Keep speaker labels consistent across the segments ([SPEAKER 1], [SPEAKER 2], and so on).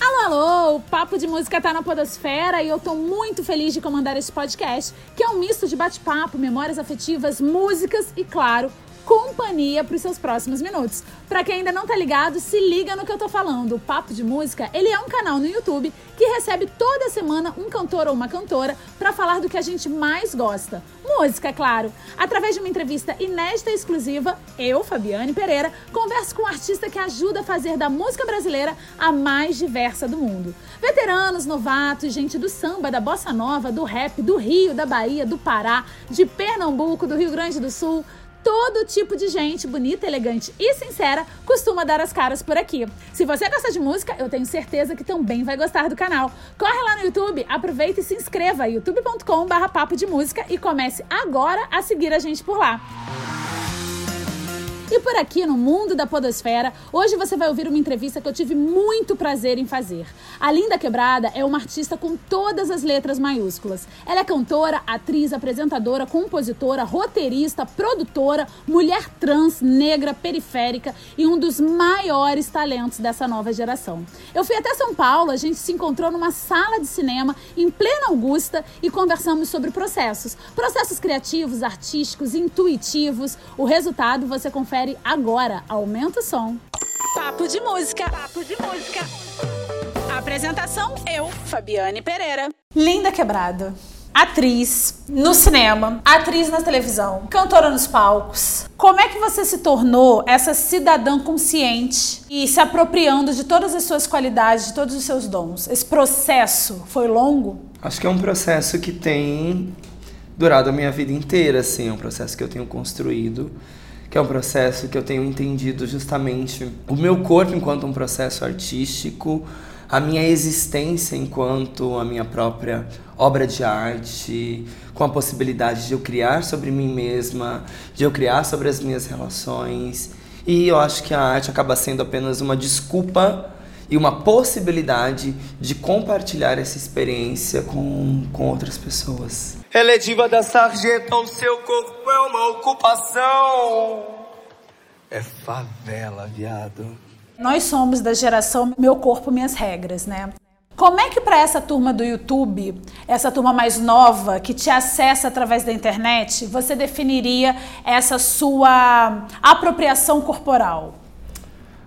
[SPEAKER 1] Alô, alô! O Papo de Música tá na Podosfera e eu tô muito feliz de comandar esse podcast, que é um misto de bate-papo, memórias afetivas, músicas e, claro, companhia para os seus próximos minutos. Para quem ainda não tá ligado, se liga no que eu tô falando. O Papo de Música, ele é um canal no YouTube que recebe toda semana um cantor ou uma cantora para falar do que a gente mais gosta. Música, é claro. Através de uma entrevista inédita e exclusiva, eu, Fabiane Pereira, converso com um artista que ajuda a fazer da música brasileira a mais diversa do mundo. Veteranos, novatos, gente do samba, da bossa nova, do rap, do Rio, da Bahia, do Pará, de Pernambuco, do Rio Grande do Sul, todo tipo de gente bonita, elegante e sincera costuma dar as caras por aqui. Se você gosta de música, eu tenho certeza que também vai gostar do canal. Corre lá no YouTube, aproveita e se inscreva youtube.com/barra papo de música e comece agora a seguir a gente por lá. E por aqui no mundo da podosfera, hoje você vai ouvir uma entrevista que eu tive muito prazer em fazer. A Linda Quebrada é uma artista com todas as letras maiúsculas. Ela é cantora, atriz, apresentadora, compositora, roteirista, produtora, mulher trans, negra, periférica e um dos maiores talentos dessa nova geração. Eu fui até São Paulo, a gente se encontrou numa sala de cinema em plena Augusta e conversamos sobre processos. Processos criativos, artísticos, intuitivos. O resultado você confere agora. Aumenta o som. Papo de música. Papo de música. Apresentação: eu, Fabiane Pereira. Linda Quebrada. Atriz no cinema, atriz na televisão, cantora nos palcos. Como é que você se tornou essa cidadã consciente e se apropriando de todas as suas qualidades, de todos os seus dons? Esse processo foi longo?
[SPEAKER 2] Acho que é um processo que tem durado a minha vida inteira, assim, é um processo que eu tenho construído que é um processo que eu tenho entendido justamente o meu corpo enquanto um processo artístico, a minha existência enquanto a minha própria obra de arte, com a possibilidade de eu criar sobre mim mesma, de eu criar sobre as minhas relações. E eu acho que a arte acaba sendo apenas uma desculpa e uma possibilidade de compartilhar essa experiência com, com outras pessoas.
[SPEAKER 3] Ela é diva da sarjeta, o seu corpo é uma ocupação. É favela, viado.
[SPEAKER 1] Nós somos da geração Meu Corpo, Minhas Regras, né? Como é que para essa turma do YouTube, essa turma mais nova que te acessa através da internet, você definiria essa sua apropriação corporal?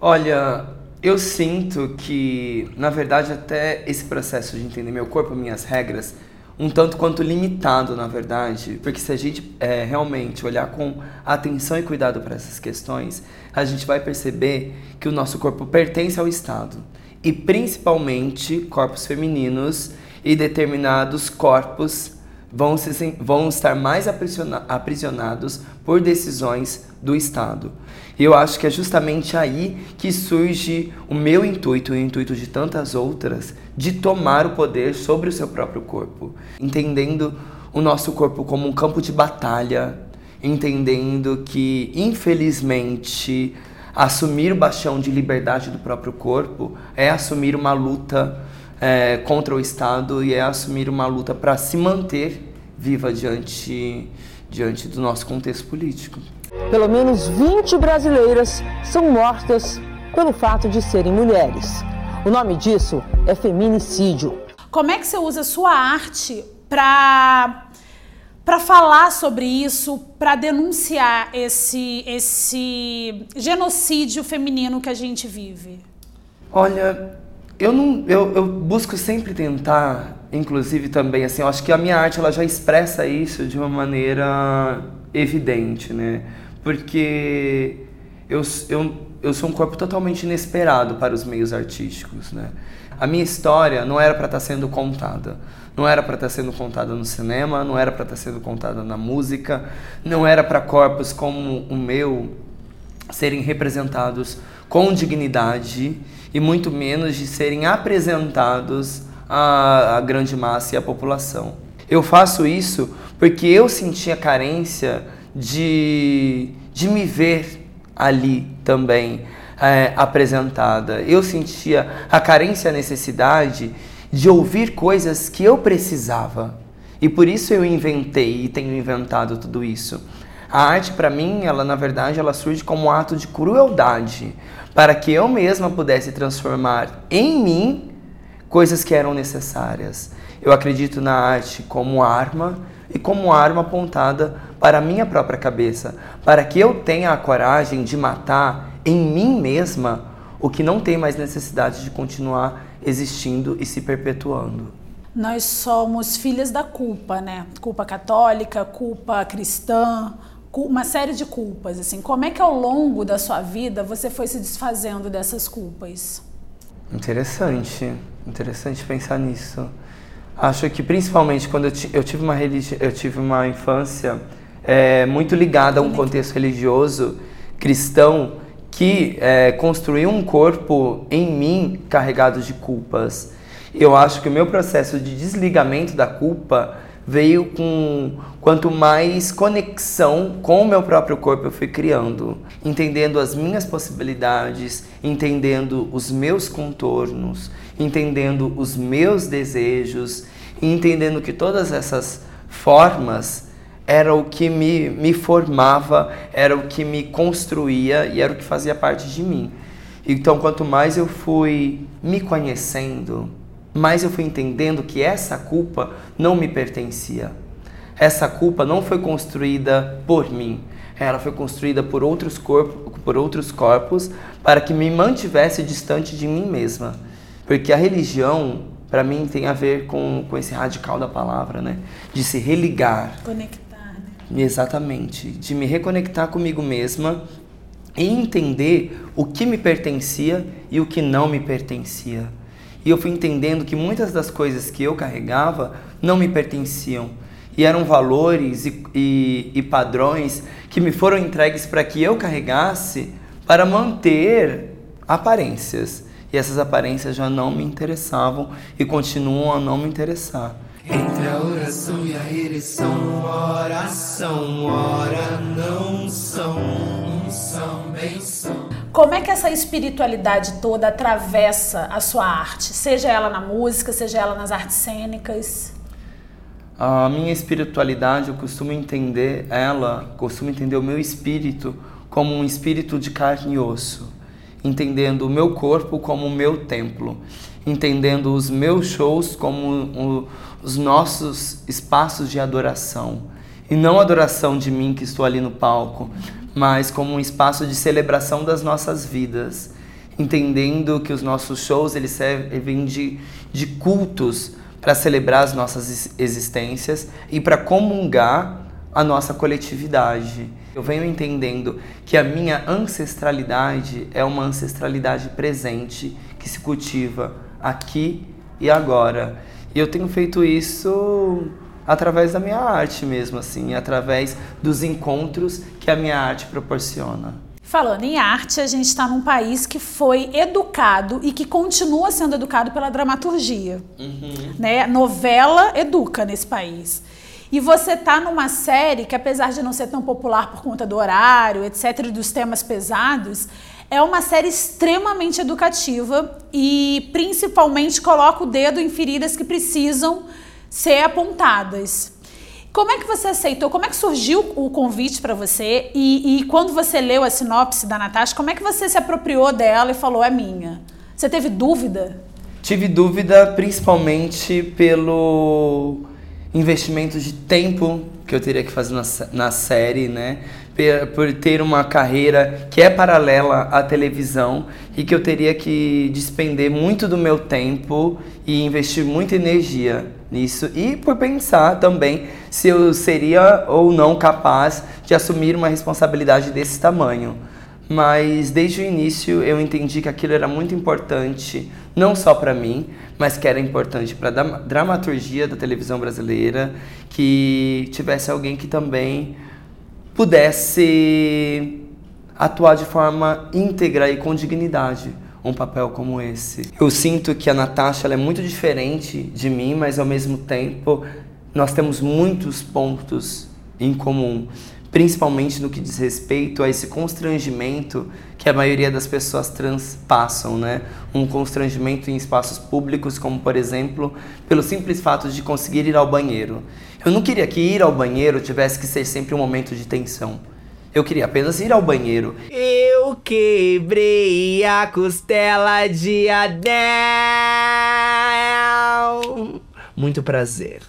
[SPEAKER 2] Olha, eu sinto que, na verdade, até esse processo de entender meu corpo, minhas regras, um tanto quanto limitado, na verdade, porque se a gente é, realmente olhar com atenção e cuidado para essas questões, a gente vai perceber que o nosso corpo pertence ao Estado e principalmente corpos femininos e determinados corpos vão, se, vão estar mais aprisionados por decisões do Estado. E eu acho que é justamente aí que surge o meu intuito e o intuito de tantas outras de tomar o poder sobre o seu próprio corpo, entendendo o nosso corpo como um campo de batalha, entendendo que, infelizmente, assumir o bastião de liberdade do próprio corpo é assumir uma luta é, contra o Estado e é assumir uma luta para se manter viva diante, diante do nosso contexto político.
[SPEAKER 4] Pelo menos 20 brasileiras são mortas pelo fato de serem mulheres. O nome disso é feminicídio.
[SPEAKER 1] Como é que você usa a sua arte para para falar sobre isso, para denunciar esse esse genocídio feminino que a gente vive?
[SPEAKER 2] Olha, eu não eu, eu busco sempre tentar, inclusive também assim, eu acho que a minha arte ela já expressa isso de uma maneira evidente, né? Porque eu, eu, eu sou um corpo totalmente inesperado para os meios artísticos, né? A minha história não era para estar tá sendo contada. Não era para estar tá sendo contada no cinema, não era para estar tá sendo contada na música, não era para corpos como o meu serem representados com dignidade e muito menos de serem apresentados à, à grande massa e à população. Eu faço isso porque eu sentia carência de, de me ver ali também é, apresentada. Eu sentia a carência, a necessidade de ouvir coisas que eu precisava. E por isso eu inventei e tenho inventado tudo isso. A arte para mim, ela na verdade, ela surge como um ato de crueldade, para que eu mesma pudesse transformar em mim coisas que eram necessárias. Eu acredito na arte como arma e como arma apontada para a minha própria cabeça, para que eu tenha a coragem de matar em mim mesma o que não tem mais necessidade de continuar existindo e se perpetuando.
[SPEAKER 1] Nós somos filhas da culpa, né? Culpa católica, culpa cristã, uma série de culpas. Assim, como é que ao longo da sua vida você foi se desfazendo dessas culpas?
[SPEAKER 2] Interessante, interessante pensar nisso. Acho que principalmente quando eu, eu tive uma religi eu tive uma infância é, muito ligada a um contexto religioso cristão que é, construiu um corpo em mim carregado de culpas. Eu acho que o meu processo de desligamento da culpa veio com quanto mais conexão com o meu próprio corpo eu fui criando, entendendo as minhas possibilidades, entendendo os meus contornos, entendendo os meus desejos, entendendo que todas essas formas era o que me, me formava, era o que me construía e era o que fazia parte de mim. Então, quanto mais eu fui me conhecendo, mais eu fui entendendo que essa culpa não me pertencia. Essa culpa não foi construída por mim, ela foi construída por outros corpos, por outros corpos, para que me mantivesse distante de mim mesma. Porque a religião, para mim, tem a ver com, com esse radical da palavra, né? De se religar.
[SPEAKER 1] Conectar
[SPEAKER 2] Exatamente. De me reconectar comigo mesma e entender o que me pertencia e o que não me pertencia. E eu fui entendendo que muitas das coisas que eu carregava não me pertenciam. E eram valores e, e, e padrões que me foram entregues para que eu carregasse para manter aparências. E essas aparências já não me interessavam e continuam a não me interessar. Entre a oração e a ereção, oração, ora não são,
[SPEAKER 1] são, benção. Como é que essa espiritualidade toda atravessa a sua arte? Seja ela na música, seja ela nas artes cênicas?
[SPEAKER 2] A minha espiritualidade, eu costumo entender ela, costumo entender o meu espírito como um espírito de carne e osso, entendendo o meu corpo como o meu templo, entendendo os meus shows como o, os nossos espaços de adoração. E não adoração de mim que estou ali no palco, mas como um espaço de celebração das nossas vidas. Entendendo que os nossos shows eles servem de, de cultos para celebrar as nossas existências e para comungar a nossa coletividade. Eu venho entendendo que a minha ancestralidade é uma ancestralidade presente que se cultiva aqui e agora. E eu tenho feito isso através da minha arte mesmo, assim, através dos encontros que a minha arte proporciona.
[SPEAKER 1] Falando em arte, a gente está num país que foi educado e que continua sendo educado pela dramaturgia. Uhum. Né? Novela educa nesse país. E você tá numa série que, apesar de não ser tão popular por conta do horário, etc., e dos temas pesados, é uma série extremamente educativa e principalmente coloca o dedo em feridas que precisam ser apontadas. Como é que você aceitou? Como é que surgiu o convite para você? E, e, quando você leu a sinopse da Natasha, como é que você se apropriou dela e falou é minha? Você teve dúvida?
[SPEAKER 2] Tive dúvida principalmente pelo investimento de tempo que eu teria que fazer na, na série, né? por ter uma carreira que é paralela à televisão e que eu teria que despender muito do meu tempo e investir muita energia nisso e por pensar também se eu seria ou não capaz de assumir uma responsabilidade desse tamanho. Mas desde o início eu entendi que aquilo era muito importante, não só para mim, mas que era importante para a dramaturgia da televisão brasileira, que tivesse alguém que também pudesse atuar de forma íntegra e com dignidade um papel como esse. Eu sinto que a Natasha é muito diferente de mim, mas ao mesmo tempo nós temos muitos pontos em comum, principalmente no que diz respeito a esse constrangimento que a maioria das pessoas trans passam, né? Um constrangimento em espaços públicos, como por exemplo, pelo simples fato de conseguir ir ao banheiro. Eu não queria que ir ao banheiro tivesse que ser sempre um momento de tensão. Eu queria apenas ir ao banheiro.
[SPEAKER 5] Eu quebrei a costela de Adel. Muito prazer.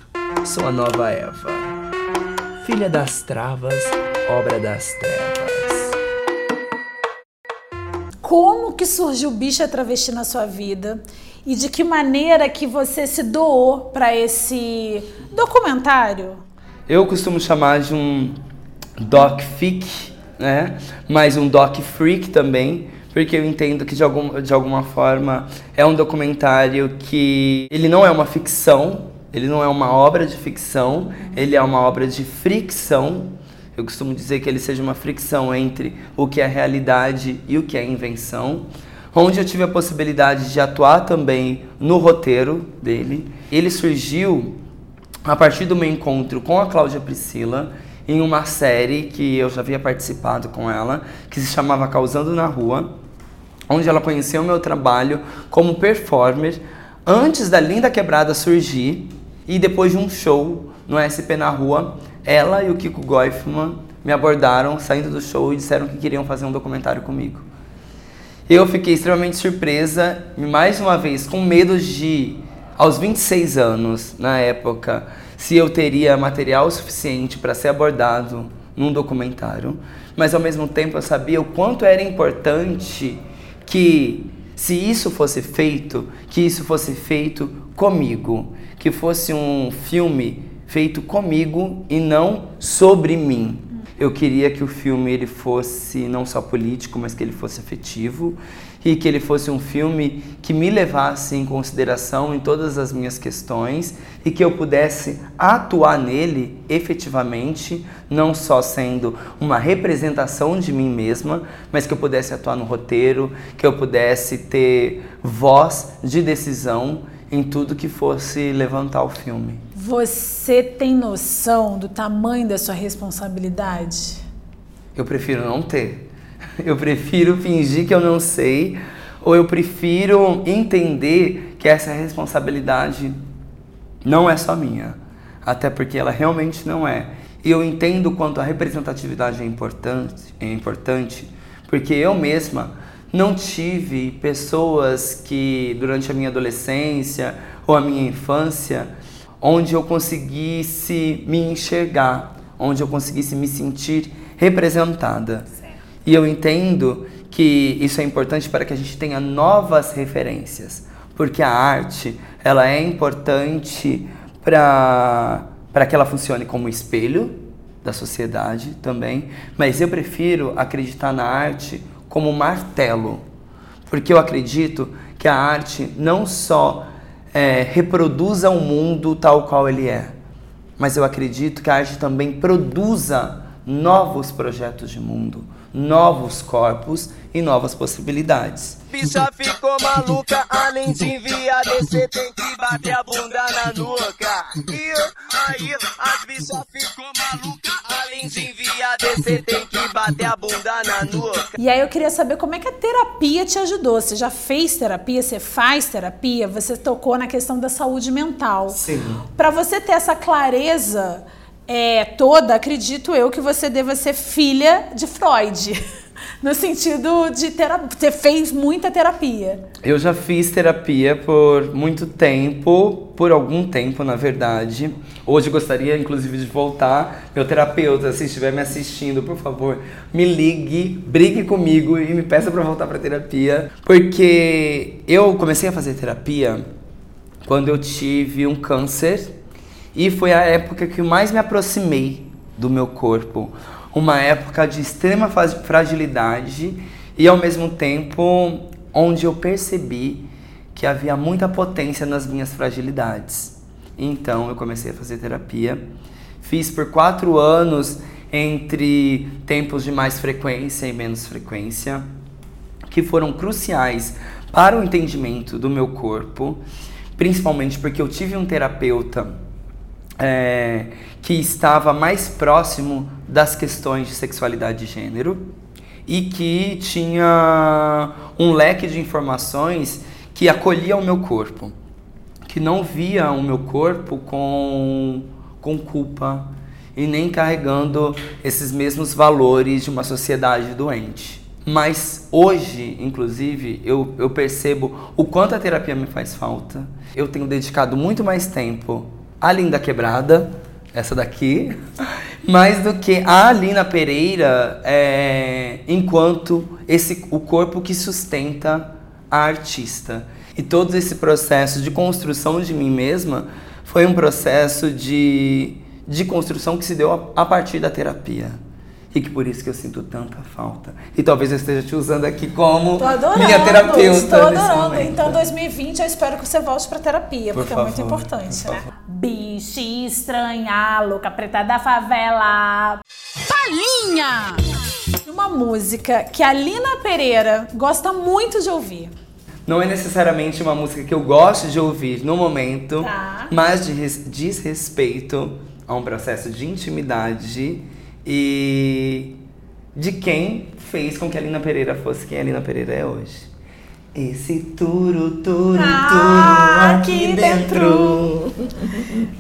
[SPEAKER 5] Sou a nova Eva. Filha das travas, obra das trevas.
[SPEAKER 1] Como que surgiu o bicho travesti na sua vida? E de que maneira que você se doou para esse documentário?
[SPEAKER 2] Eu costumo chamar de um doc fic, né? Mas um doc freak também, porque eu entendo que de, algum, de alguma forma é um documentário que ele não é uma ficção, ele não é uma obra de ficção, ele é uma obra de fricção. Eu costumo dizer que ele seja uma fricção entre o que é realidade e o que é invenção. Onde eu tive a possibilidade de atuar também no roteiro dele. Ele surgiu a partir do meu encontro com a Cláudia Priscila em uma série que eu já havia participado com ela, que se chamava Causando na Rua, onde ela conheceu o meu trabalho como performer antes da Linda Quebrada surgir e depois de um show no SP na rua, ela e o Kiko Goifman me abordaram saindo do show e disseram que queriam fazer um documentário comigo. Eu fiquei extremamente surpresa mais uma vez com medo de, aos 26 anos, na época, se eu teria material suficiente para ser abordado num documentário, mas ao mesmo tempo eu sabia o quanto era importante que se isso fosse feito, que isso fosse feito comigo, que fosse um filme feito comigo e não sobre mim. Eu queria que o filme ele fosse não só político, mas que ele fosse afetivo e que ele fosse um filme que me levasse em consideração em todas as minhas questões e que eu pudesse atuar nele efetivamente, não só sendo uma representação de mim mesma, mas que eu pudesse atuar no roteiro, que eu pudesse ter voz de decisão em tudo que fosse levantar o filme.
[SPEAKER 1] Você tem noção do tamanho da sua responsabilidade?
[SPEAKER 2] Eu prefiro não ter. Eu prefiro fingir que eu não sei, ou eu prefiro entender que essa responsabilidade não é só minha, até porque ela realmente não é. E eu entendo quanto a representatividade é importante, é importante, porque eu mesma não tive pessoas que durante a minha adolescência ou a minha infância onde eu conseguisse me enxergar, onde eu conseguisse me sentir representada. E eu entendo que isso é importante para que a gente tenha novas referências, porque a arte ela é importante para para que ela funcione como espelho da sociedade também, mas eu prefiro acreditar na arte como martelo, porque eu acredito que a arte não só é, reproduza o mundo tal qual ele é, mas eu acredito que a arte também produza novos projetos de mundo, novos corpos e novas possibilidades.
[SPEAKER 3] Bicha ficou maluca, além de enviar descer, tem que bater a bunda na nuca. E aí, as bichas ficou maluca, além de enviar descer, tem que bater a bunda na nuca.
[SPEAKER 1] E aí eu queria saber como é que a terapia te ajudou. Você já fez terapia? Você faz terapia? Você tocou na questão da saúde mental.
[SPEAKER 2] Sim.
[SPEAKER 1] Para você ter essa clareza é, toda, acredito eu que você deva ser filha de Freud. No sentido de terapia. Você fez muita terapia.
[SPEAKER 2] Eu já fiz terapia por muito tempo, por algum tempo, na verdade. Hoje gostaria, inclusive, de voltar. Meu terapeuta, se estiver me assistindo, por favor, me ligue, brigue comigo e me peça para voltar para terapia, porque eu comecei a fazer terapia quando eu tive um câncer e foi a época que mais me aproximei do meu corpo. Uma época de extrema fragilidade e ao mesmo tempo onde eu percebi que havia muita potência nas minhas fragilidades. Então eu comecei a fazer terapia. Fiz por quatro anos entre tempos de mais frequência e menos frequência, que foram cruciais para o entendimento do meu corpo, principalmente porque eu tive um terapeuta é, que estava mais próximo das questões de sexualidade e gênero e que tinha um leque de informações que acolhia o meu corpo, que não via o meu corpo com, com culpa e nem carregando esses mesmos valores de uma sociedade doente. Mas hoje, inclusive, eu, eu percebo o quanto a terapia me faz falta. Eu tenho dedicado muito mais tempo à Linda Quebrada, essa daqui, mais do que a Alina Pereira é, enquanto esse, o corpo que sustenta a artista. E todo esse processo de construção de mim mesma foi um processo de, de construção que se deu a, a partir da terapia. E que por isso que eu sinto tanta falta. E talvez eu esteja te usando aqui como
[SPEAKER 1] adorando,
[SPEAKER 2] minha terapeuta.
[SPEAKER 1] Estou adorando. Então, 2020, eu espero que você volte pra terapia,
[SPEAKER 2] Por
[SPEAKER 1] porque é muito
[SPEAKER 2] favor,
[SPEAKER 1] importante,
[SPEAKER 2] por
[SPEAKER 1] né?
[SPEAKER 2] favor.
[SPEAKER 1] Bicha estranha, louca preta da favela. Palinha! Uma música que a Lina Pereira gosta muito de ouvir.
[SPEAKER 2] Não é necessariamente uma música que eu gosto de ouvir no momento,
[SPEAKER 1] Tá.
[SPEAKER 2] mas de res- diz respeito a um processo de intimidade e de quem fez com que a Lina Pereira fosse quem a Lina Pereira é hoje. Esse turo, turo,
[SPEAKER 1] Ah,
[SPEAKER 2] turo aqui
[SPEAKER 1] aqui
[SPEAKER 2] dentro.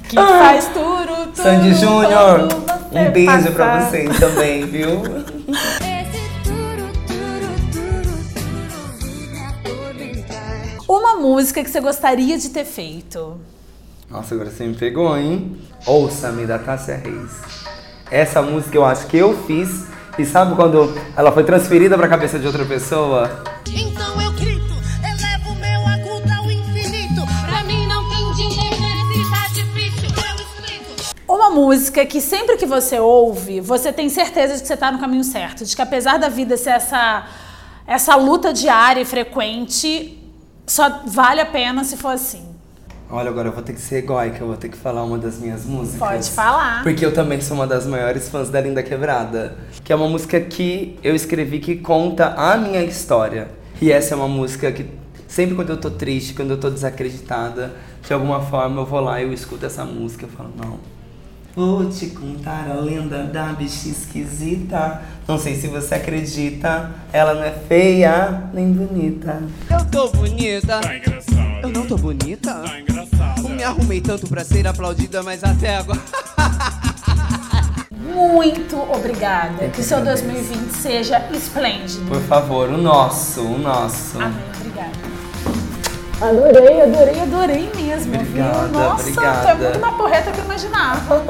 [SPEAKER 1] Que faz turo, turo.
[SPEAKER 2] Sandy Júnior, um beijo pra
[SPEAKER 1] passar.
[SPEAKER 2] vocês também, viu?
[SPEAKER 6] Turu, turu, turu, turu.
[SPEAKER 1] Uma música que você gostaria de ter feito.
[SPEAKER 2] Nossa, agora você me pegou, hein? Ouça-me da Tássia Reis. Essa música eu acho que eu fiz. E sabe quando ela foi transferida pra cabeça de outra pessoa?
[SPEAKER 1] Uma música que sempre que você ouve, você tem certeza de que você tá no caminho certo. De que apesar da vida ser essa, essa luta diária e frequente, só vale a pena se for assim.
[SPEAKER 2] Olha, agora eu vou ter que ser egóica, eu vou ter que falar uma das minhas músicas.
[SPEAKER 1] Pode falar.
[SPEAKER 2] Porque eu também sou uma das maiores fãs da Linda Quebrada. Que é uma música que eu escrevi que conta a minha história. E essa é uma música que sempre quando eu tô triste, quando eu tô desacreditada, de alguma forma eu vou lá e eu escuto essa música e falo, não. Vou te contar a lenda da bicha esquisita. Não sei se você acredita, ela não é feia nem bonita.
[SPEAKER 7] Eu tô bonita.
[SPEAKER 8] Tá engraçado.
[SPEAKER 7] Eu não tô bonita.
[SPEAKER 8] Tá engraçado.
[SPEAKER 7] Eu me arrumei tanto pra ser aplaudida, mas até agora.
[SPEAKER 1] Muito obrigada. Que o seu
[SPEAKER 2] agradeço.
[SPEAKER 1] 2020 seja esplêndido.
[SPEAKER 2] Por favor, o nosso, o nosso.
[SPEAKER 1] Amém. Adorei, adorei, adorei mesmo. viu?
[SPEAKER 2] Obrigada,
[SPEAKER 1] Nossa,
[SPEAKER 2] obrigada.
[SPEAKER 1] tu é muito mais porreta que eu imaginava.